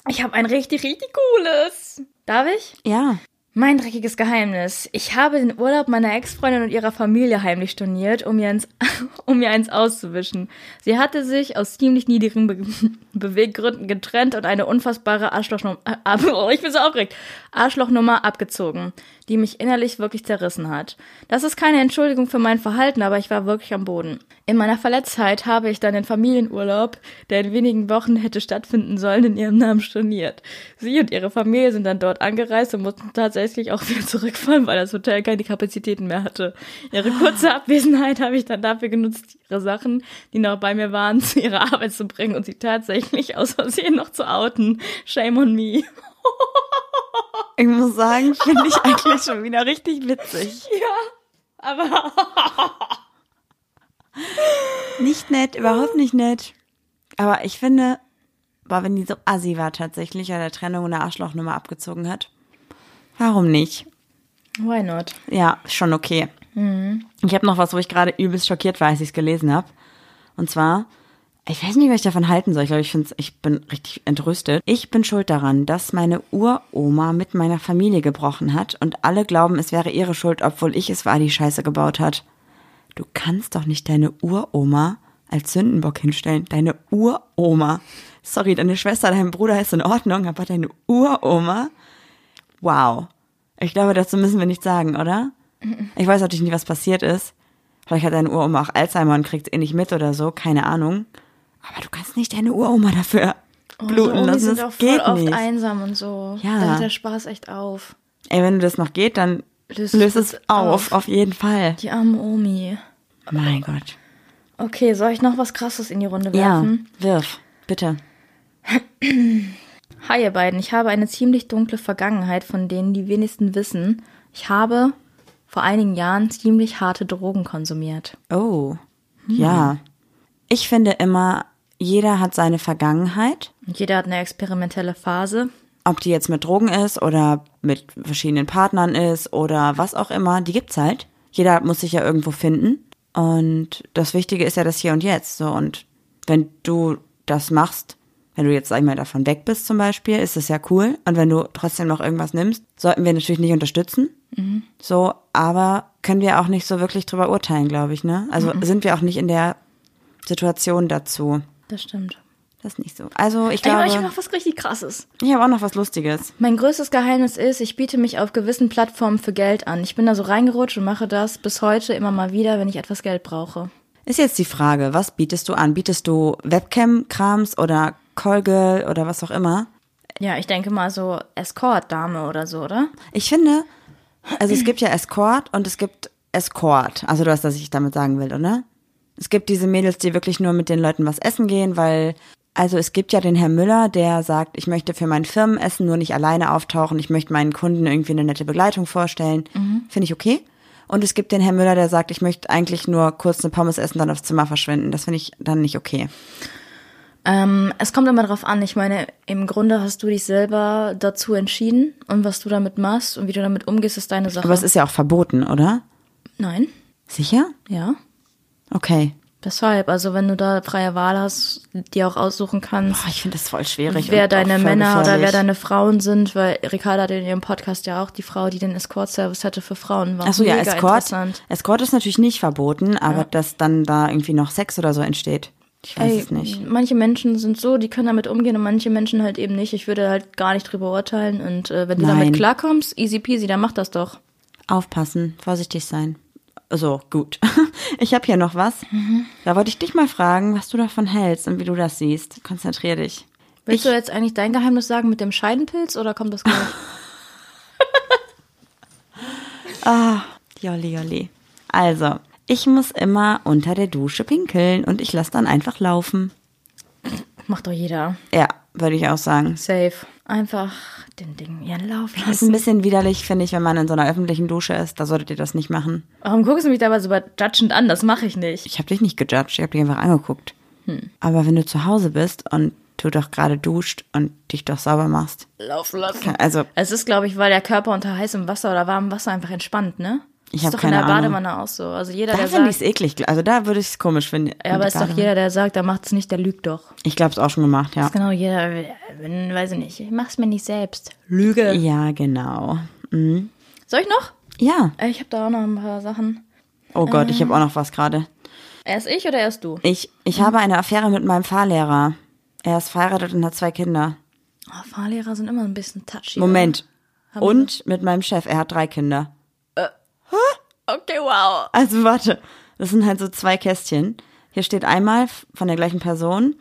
Ich habe ein richtig, richtig cooles. Darf ich? ja. Mein dreckiges Geheimnis. Ich habe den Urlaub meiner Ex-Freundin und ihrer Familie heimlich storniert, um mir, ins, um mir eins auszuwischen. Sie hatte sich aus ziemlich niedrigen Be Beweggründen getrennt und eine unfassbare Arschlochnummer, äh, oh, ich bin so aufgeregt, Arschlochnummer abgezogen, die mich innerlich wirklich zerrissen hat. Das ist keine Entschuldigung für mein Verhalten, aber ich war wirklich am Boden. In meiner Verletztheit habe ich dann den Familienurlaub, der in wenigen Wochen hätte stattfinden sollen, in ihrem Namen storniert. Sie und ihre Familie sind dann dort angereist und mussten tatsächlich auch wieder zurückfahren, weil das Hotel keine Kapazitäten mehr hatte. Ihre kurze Abwesenheit habe ich dann dafür genutzt, ihre Sachen, die noch bei mir waren, zu ihrer Arbeit zu bringen und sie tatsächlich aus Versehen noch zu outen. Shame on me. Ich muss sagen, finde ich eigentlich schon wieder richtig witzig. Aber Nicht nett, überhaupt nicht nett. Aber ich finde, boah, wenn die so assi war tatsächlich, an der Trennung eine Arschlochnummer abgezogen hat. Warum nicht? why not? Ja, schon okay. Ich habe noch was, wo ich gerade übelst schockiert war, als ich es gelesen habe. Und zwar, ich weiß nicht, was ich davon halten soll. Ich glaube, ich, find's, ich bin richtig entrüstet. Ich bin schuld daran, dass meine Uroma mit meiner Familie gebrochen hat und alle glauben, es wäre ihre Schuld, obwohl ich es war, die Scheiße gebaut hat. Du kannst doch nicht deine Uroma als Sündenbock hinstellen. Deine Uroma. Sorry, deine Schwester, dein Bruder ist in Ordnung, aber deine Uroma. Wow. Ich glaube, dazu müssen wir nichts sagen, oder? Ich weiß natürlich nicht, was passiert ist. Vielleicht hat deine Uroma auch Alzheimer und kriegt eh nicht mit oder so, keine Ahnung. Aber du kannst nicht deine Uroma dafür bluten Oh, die lassen. sind Das auch voll oft nicht. einsam und so. Ja. Da hört der Spaß echt auf. Ey, wenn du das noch geht, dann Löst löst, es auf, auf. auf jeden Fall. Die arme Omi. Mein Gott. Okay, soll ich noch was Krasses in die Runde Ja, werfen? wirf, bitte. Hi ihr beiden, ich habe eine ziemlich dunkle Vergangenheit, von denen die wenigsten wissen. Ich habe vor einigen Jahren ziemlich harte Drogen konsumiert. Oh, ja. Ich finde immer, jeder hat seine Vergangenheit. Jeder hat eine experimentelle Phase. Ob die jetzt mit Drogen ist oder mit verschiedenen Partnern ist oder was auch immer, die gibt's halt. Jeder muss sich ja irgendwo finden. Und das Wichtige ist ja das Hier und Jetzt. So, und wenn du das machst, wenn du jetzt, sag ich mal, davon weg bist zum Beispiel, ist das ja cool. Und wenn du trotzdem noch irgendwas nimmst, sollten wir natürlich nicht unterstützen. So, aber können wir auch nicht so wirklich drüber urteilen, glaube ich, ne? Also sind wir auch nicht in der Situation dazu. Das stimmt. Das ist nicht so. Also ich Ey, aber glaube, ich habe noch was richtig krasses. ich habe auch noch was Lustiges. Mein größtes Geheimnis ist, ich biete mich auf gewissen Plattformen für Geld an. Ich bin da so reingerutscht und mache das bis heute immer mal wieder, wenn ich etwas Geld brauche. Ist jetzt die Frage, was bietest du an? Bietest du Webcam-Krams oder Callgirl oder was auch immer? Ja, ich denke mal so Escort-Dame oder so, oder? Ich finde, also es gibt ja Escort und es gibt Escort. Also du weißt, was ich damit sagen will, oder? Es gibt diese Mädels, die wirklich nur mit den Leuten was essen gehen, weil, also es gibt ja den Herr Müller, der sagt, ich möchte für mein Firmenessen nur nicht alleine auftauchen, ich möchte meinen Kunden irgendwie eine nette Begleitung vorstellen. Finde ich okay. Und es gibt den Herr Müller, der sagt, ich möchte eigentlich nur kurz eine Pommes essen, dann aufs Zimmer verschwinden. Das finde ich dann nicht okay. Ähm, es kommt immer drauf an. Ich meine, im Grunde hast du dich selber dazu entschieden und was du damit machst und wie du damit umgehst, ist deine Sache. Aber es ist ja auch verboten, oder? Nein, Sicher? ja. Okay. Deshalb, also wenn du da freie Wahl hast, dir auch aussuchen kannst, Boah, ich finde das voll schwierig. wer deine Männer oder wer deine Frauen sind, weil Ricarda hat in ihrem Podcast ja auch die Frau, die den Escort-Service hatte für Frauen, war Ach so, ja, Escort. Escort ist natürlich nicht verboten, aber dass dann da irgendwie noch Sex oder so entsteht. Ich weiß Ey, es nicht. Manche Menschen sind so, die können damit umgehen und manche Menschen halt eben nicht. Ich würde halt gar nicht drüber urteilen und äh, wenn du Nein. damit klarkommst, easy peasy, dann mach das doch. Aufpassen, vorsichtig sein. So, gut. Ich habe hier noch was. Da wollte ich dich mal fragen, was du davon hältst und wie du das siehst. Konzentrier dich. Willst du jetzt eigentlich dein Geheimnis sagen mit dem Scheidenpilz oder kommt das gleich? Jolli, jolli. Also, ich muss immer unter der Dusche pinkeln und ich lasse dann einfach laufen. Macht doch jeder. Ja, würde ich auch sagen. Safe. Einfach den Ding ihren Lauf Das ist ein lassen. bisschen widerlich, finde ich, wenn man in so einer öffentlichen Dusche ist. Da solltet ihr das nicht machen. Warum guckst du mich dabei so judgend an? Das mache ich nicht. Ich habe dich nicht gejudged, ich habe dich einfach angeguckt. Aber wenn du zu Hause bist und du doch gerade duscht und dich doch sauber machst. Laufen lassen. Also, Es ist, glaube ich, weil der Körper unter heißem Wasser oder warmem Wasser einfach entspannt, ne? Ich ist hab doch keine in der Ahnung. Badewanne auch so. Also jeder, da finde ich es eklig. Also da würde ich es komisch finden. ja, aber ist doch jeder, der sagt, der macht's nicht, der lügt doch. Ich glaube es auch schon gemacht, ja. Genau, jeder, wenn, weiß ich nicht, ich mach's mir nicht selbst. Lüge. Ja, genau. Mhm. Soll ich noch? Ja. Äh, Ich habe da auch noch ein paar Sachen. Oh Gott, ich habe auch noch was gerade. Erst ich oder erst du? Ich, ich habe eine Affäre mit meinem Fahrlehrer. Er ist verheiratet und hat zwei Kinder. Oh, Fahrlehrer sind immer ein bisschen touchy. Moment. Und mit meinem Chef, er hat drei Kinder. Okay, wow. Also warte, das sind halt so zwei Kästchen. Hier steht einmal von der gleichen Person,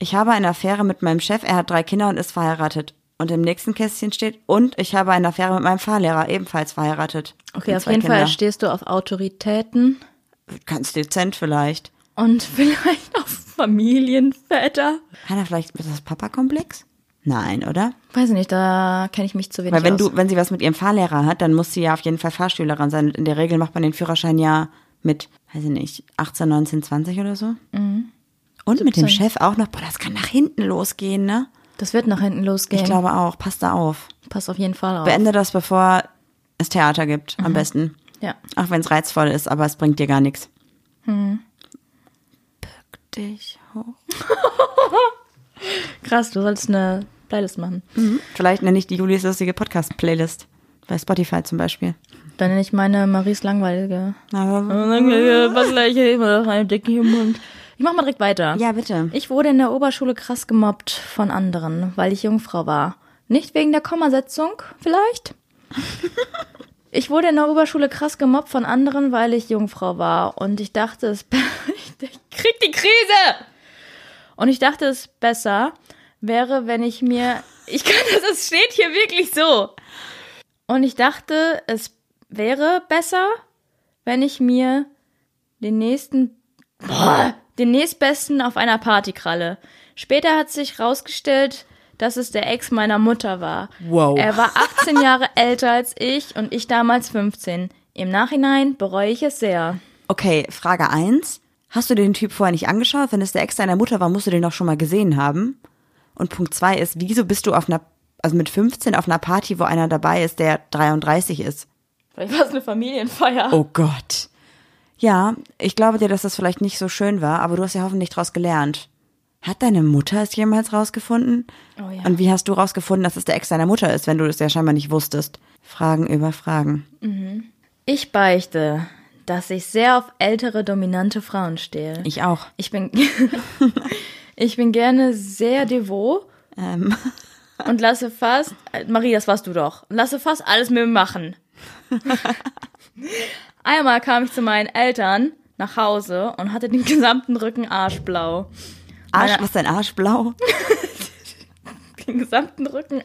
ich habe eine Affäre mit meinem Chef, er hat drei Kinder und ist verheiratet. Und im nächsten Kästchen steht, und ich habe eine Affäre mit meinem Fahrlehrer, ebenfalls verheiratet. Okay, auf jeden Fall Kinder. stehst du auf Autoritäten Ganz dezent vielleicht. und vielleicht auf Familienväter. Hat er vielleicht ist das Papa-Komplex? Nein, oder? Weiß ich nicht, da kenne ich mich zu wenig Weil wenn aus. du, wenn sie was mit ihrem Fahrlehrer hat, dann muss sie ja auf jeden Fall Fahrschülerin sein. Und in der Regel macht man den Führerschein ja mit, weiß ich nicht, 18, 19, 20 oder so. Und mit dem 17. Chef auch noch. Boah, das kann nach hinten losgehen, ne? das wird nach hinten losgehen. Ich glaube auch. Passt da auf. Pass auf jeden Fall auf. Beende das, bevor es Theater gibt, am besten. Ja. Auch wenn es reizvoll ist, aber es bringt dir gar nichts. Bück dich hoch. Krass, du sollst eine Playlist machen. Vielleicht nenne ich die Julis lustige Podcast-Playlist. Bei Spotify zum Beispiel. Dann nenne ich meine Maries langweilige. Aber, Was gleiche immer noch eine Decke im Mund. Ich mach mal direkt weiter. ja, bitte. Ich wurde in der Oberschule krass gemobbt von anderen, weil ich Jungfrau war. Nicht wegen der Kommasetzung, vielleicht? Ich wurde in der Oberschule krass gemobbt von anderen, weil ich Jungfrau war. Und ich dachte, es ich krieg die Krise. Und ich dachte, es besser wäre, wenn ich mir. Ich kann das, es steht hier wirklich so. Und ich dachte, es wäre besser, wenn ich mir den nächsten, boah, den nächstbesten auf einer Party kralle. Später hat sich rausgestellt, dass es der Ex meiner Mutter war. Wow. Er war 18 Jahre älter als ich und ich damals 15. Im Nachhinein bereue ich es sehr. Okay, Frage eins: Hast du den Typ vorher nicht angeschaut? Wenn es der Ex deiner Mutter war, musst du den doch schon mal gesehen haben. Und Punkt zwei ist, wieso bist du auf einer, also mit 15 auf einer Party, wo einer dabei ist, der 33 ist? Vielleicht war es eine Familienfeier. Oh Gott. Ja, ich glaube dir, dass das vielleicht nicht so schön war, aber du hast ja hoffentlich draus gelernt. Hat deine Mutter es jemals rausgefunden? Oh ja. Und wie hast du rausgefunden, dass es der Ex deiner Mutter ist, wenn du es ja scheinbar nicht wusstest? Fragen über Fragen. Ich beichte, dass ich sehr auf ältere, dominante Frauen stehe. Ich auch. Ich bin, ich bin gerne sehr devot Ähm, und lasse fast, Marie, das warst du doch, lasse fast alles mit mir machen. Einmal kam ich zu meinen Eltern nach Hause und hatte den gesamten Rücken arschblau. Arsch, Meine- was ist dein Arsch blau? Den gesamten Rücken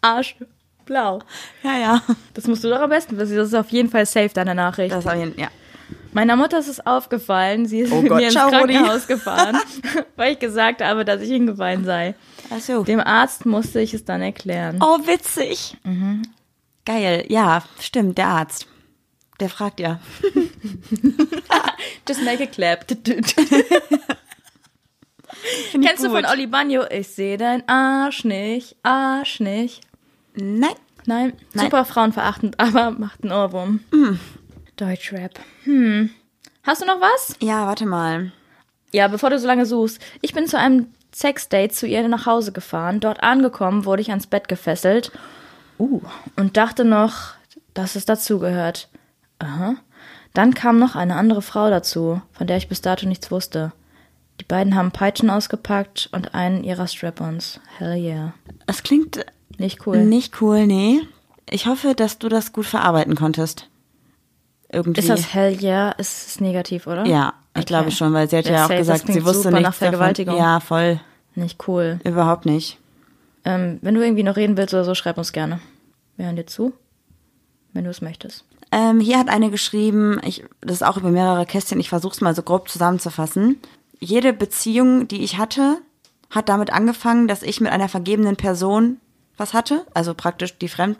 arschblau. Ja, ja. Das musst du doch am besten wissen. Das ist auf jeden Fall safe, deine Nachricht. Das ist auf jeden, ja. Meiner Mutter ist es aufgefallen. Sie ist Oh mit Gott, mir ins ciao. Krankenhaus gefahren, weil ich gesagt habe, dass ich hingefallen sei. Ach so. Dem Arzt musste ich es dann erklären. Oh, witzig. Geil. Ja, stimmt, der Arzt. Der fragt ja. Just make a clap. Kennst du gut. von Oli Bagno? Ich sehe dein Arsch nicht, Arsch nicht. Nein. Nein, Nein. super frauenverachtend, aber macht einen Ohrwurm. Deutschrap. Hm. Hast du noch was? Ja, warte mal. Ja, bevor du so lange suchst. Ich bin zu einem Sexdate zu ihr nach Hause gefahren. Dort angekommen wurde ich ans Bett gefesselt. Uh. Und dachte noch, dass es dazugehört. Aha. Dann kam noch eine andere Frau dazu, von der ich bis dato nichts wusste. Die beiden haben Peitschen ausgepackt und einen ihrer Strap-ons. Hell yeah. Das klingt Nicht cool. nicht cool, nee. Ich hoffe, dass du das gut verarbeiten konntest. Irgendwie. Ist das Hell yeah? Ist es negativ, oder? ja, ich Okay. glaube schon, weil sie hat Ja, ja auch safe, gesagt, sie wusste nichts nach Vergewaltigung. Davon. Ja, voll. Nicht cool. Überhaupt nicht. Ähm, wenn du irgendwie noch reden willst oder so, schreib uns gerne. Wir hören dir zu, wenn du es möchtest. Ähm, hier hat eine geschrieben, ich, das ist auch über mehrere Kästchen, ich versuche es mal so grob zusammenzufassen. Jede Beziehung, die ich hatte, hat damit angefangen, dass ich mit einer vergebenen Person was hatte, also praktisch die Fremd,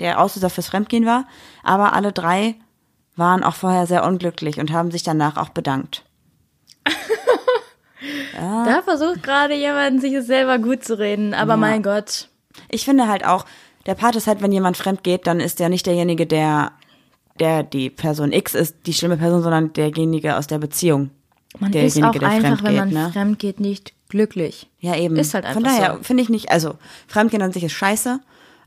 der Auslöser fürs Fremdgehen war, aber alle drei waren auch vorher sehr unglücklich und haben sich danach auch bedankt. Da versucht gerade jemand, sich es selber gut zu reden, aber mein Gott. Ich finde halt auch, der Part ist halt, wenn jemand fremd geht, dann ist der nicht derjenige, der, der die Person X ist, die schlimme Person, sondern derjenige aus der Beziehung. Man ist auch der einfach, fremd wenn man geht, ne? fremd geht, nicht glücklich. Ja, eben. Ist halt Von einfach daher so. finde ich nicht, also Fremdgehen an sich ist scheiße,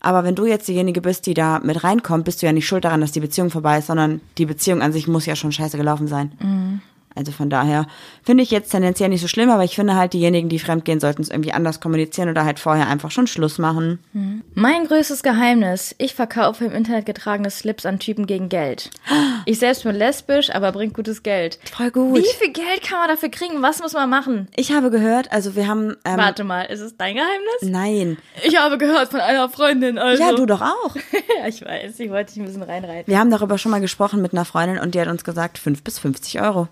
aber wenn du jetzt diejenige bist, die da mit reinkommt, bist du ja nicht schuld daran, dass die Beziehung vorbei ist, sondern die Beziehung an sich muss ja schon scheiße gelaufen sein. Mhm. Also von daher finde ich jetzt tendenziell nicht so schlimm, aber ich finde halt, diejenigen, die fremdgehen, sollten es irgendwie anders kommunizieren oder halt vorher einfach schon Schluss machen. Mein größtes Geheimnis. Ich verkaufe im Internet getragene Slips an Typen gegen Geld. Ich selbst bin lesbisch, aber bringt gutes Geld. Voll gut. Wie viel Geld kann man dafür kriegen? Was muss man machen? Ich habe gehört, also wir haben. Ähm, Warte mal, ist es dein Geheimnis? Nein. Ich habe gehört von einer Freundin, also. Ja, du doch auch. ja, ich weiß, ich wollte dich ein bisschen reinreiten. Wir haben darüber schon mal gesprochen mit einer Freundin und die hat uns gesagt, 5 bis 50 Euro.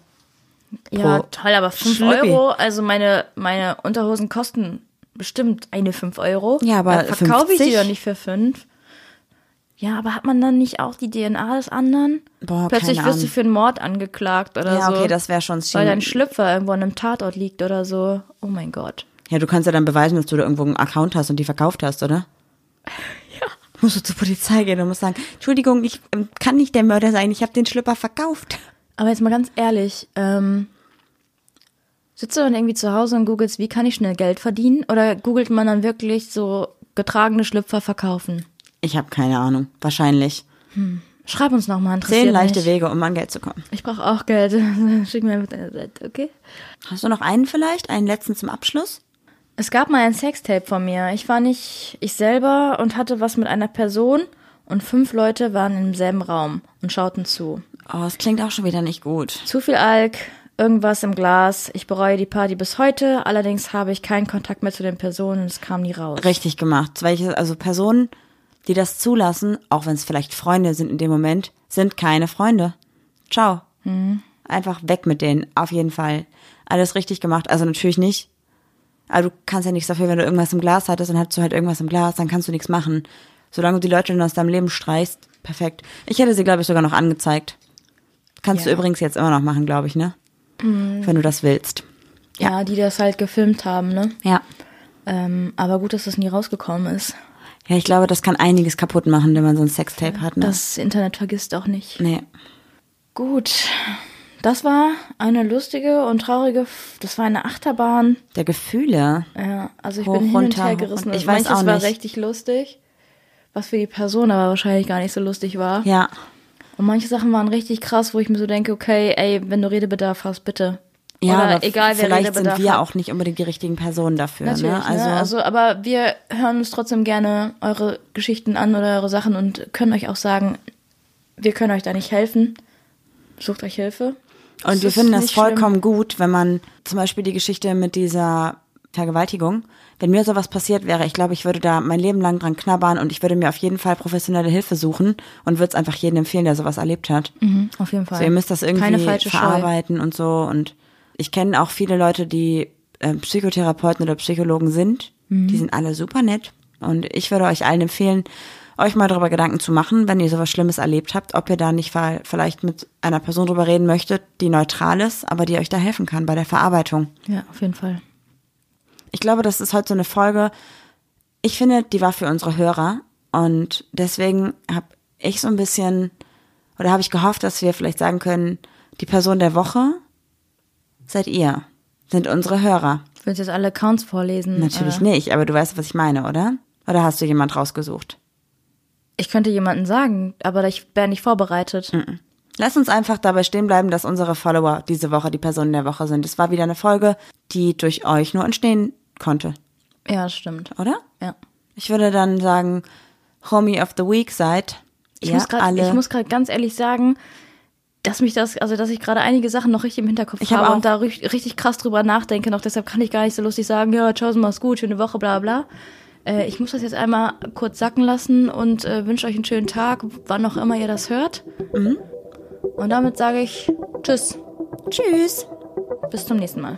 Ja, toll, aber 5 Schlüppi. Euro, also meine, meine Unterhosen kosten bestimmt eine 5 Euro. Ja, aber Dann verkaufe ich die 50? doch nicht für 5. Ja, aber hat man dann nicht auch die DNA des anderen? Boah, Plötzlich wirst du für einen Mord angeklagt oder Ja, so. okay, das wäre schon Weil dein. Schlüpfer irgendwo an einem Tatort liegt oder so. Oh mein Gott. Ja, du kannst ja dann beweisen, dass du da irgendwo einen Account hast und die verkauft hast, oder? Ja. Musst du zur Polizei gehen und musst sagen, Entschuldigung, ich ähm, kann nicht der Mörder sein, ich habe den Schlüpper verkauft. Aber jetzt mal ganz ehrlich, ähm, sitzt du dann irgendwie zu Hause und googelst, wie kann ich schnell Geld verdienen? Oder googelt man dann wirklich so getragene Schlüpfer verkaufen? Ich habe keine Ahnung, wahrscheinlich. Schreib uns nochmal, interessiert Zehn leichte mich. Wege, um an Geld zu kommen. Ich brauche auch Geld. Schick mir einfach deine Seite, okay? Hast du noch einen vielleicht, einen letzten zum Abschluss? Es gab mal ein Sextape von mir. Ich war nicht ich selber und hatte was mit einer Person und fünf Leute waren im selben Raum und schauten zu. Oh, es klingt auch schon wieder nicht gut. Zu viel Alk, irgendwas im Glas. Ich bereue die Party bis heute. Allerdings habe ich keinen Kontakt mehr zu den Personen und es kam nie raus. Richtig gemacht. Welche, also Personen, die das zulassen, auch wenn es vielleicht Freunde sind in dem Moment, sind keine Freunde. Ciao. Einfach weg mit denen, auf jeden Fall. Alles richtig gemacht. Also natürlich nicht. Aber du kannst ja nichts dafür, wenn du irgendwas im Glas hattest und hattest du halt irgendwas im Glas, dann kannst du nichts machen. Solange du die Leute dann aus deinem Leben streichst, perfekt. Ich hätte sie, glaube ich, sogar noch angezeigt. Kannst du Ja. übrigens jetzt immer noch machen, glaube ich, ne? Wenn du das willst. Ja, die das halt gefilmt haben, ne? Ja. Ähm, aber gut, dass das nie rausgekommen ist. Ja, ich glaube, das kann einiges kaputt machen, wenn man so ein Sextape hat, ne? Das Internet vergisst auch nicht. nee. Gut. Das war eine lustige und traurige, das war eine Achterbahn. Der Gefühle. Ja, also ich Hoch, bin hin runter, und her gerissen. Ich weiß manches auch war nicht. richtig lustig, was für die Person aber wahrscheinlich gar nicht so lustig war. Ja. Und manche Sachen waren richtig krass, wo ich mir so denke, okay, ey, wenn du Redebedarf hast, bitte. Ja, Oder aber egal, wer vielleicht sind wir hat. auch nicht unbedingt die richtigen Personen dafür, Natürlich, ne? Also, ne? also, aber wir hören uns trotzdem gerne eure Geschichten an oder eure Sachen und können euch auch sagen, wir können euch da nicht helfen. Sucht euch Hilfe. und Es wir finden das nicht schlimm. vollkommen gut, wenn man zum Beispiel die Geschichte mit dieser Vergewaltigung, wenn mir sowas passiert wäre, ich glaube, ich würde da mein Leben lang dran knabbern und ich würde mir auf jeden Fall professionelle Hilfe suchen und würde es einfach jedem empfehlen, der sowas erlebt hat. Mhm, auf jeden Fall. So, ihr müsst das Keine irgendwie falsche Scheu. verarbeiten und so. Und ich kenne auch viele Leute, die äh, Psychotherapeuten oder Psychologen sind. Mhm. Die sind alle super nett. Und ich würde euch allen empfehlen, euch mal darüber Gedanken zu machen, wenn ihr sowas Schlimmes erlebt habt, ob ihr da nicht vielleicht mit einer Person drüber reden möchtet, die neutral ist, aber die euch da helfen kann bei der Verarbeitung. Ja, auf jeden Fall. Ich glaube, das ist heute so eine Folge. Ich finde, die war für unsere Hörer und deswegen habe ich so ein bisschen oder habe ich gehofft, dass wir vielleicht sagen können, die Person der Woche seid ihr, sind unsere Hörer. Willst du jetzt alle Accounts vorlesen? Natürlich Äh, nicht, aber du weißt, was ich meine, oder? Oder hast du jemand rausgesucht? Ich könnte jemanden sagen, aber ich wäre nicht vorbereitet. Lass uns einfach dabei stehen bleiben, dass unsere Follower diese Woche die Personen der Woche sind. Es war wieder eine Folge, die durch euch nur entstehen konnte, Ja, stimmt. oder? Ja. Ich würde dann sagen, Homie of the Week seid Ich ihr muss grad, alle. ich muss gerade ganz ehrlich sagen, dass mich das, also dass ich gerade einige Sachen noch richtig im Hinterkopf Ich hab habe auch- und da ri- richtig krass drüber nachdenke noch. Deshalb kann ich gar nicht so lustig sagen, ja, ciao, mach's gut, schöne Woche, bla bla. Äh, ich muss das jetzt einmal kurz sacken lassen und äh, wünsche euch einen schönen Tag, wann auch immer ihr das hört. Mhm. Und damit sage ich Tschüss, Tschüss. bis zum nächsten Mal.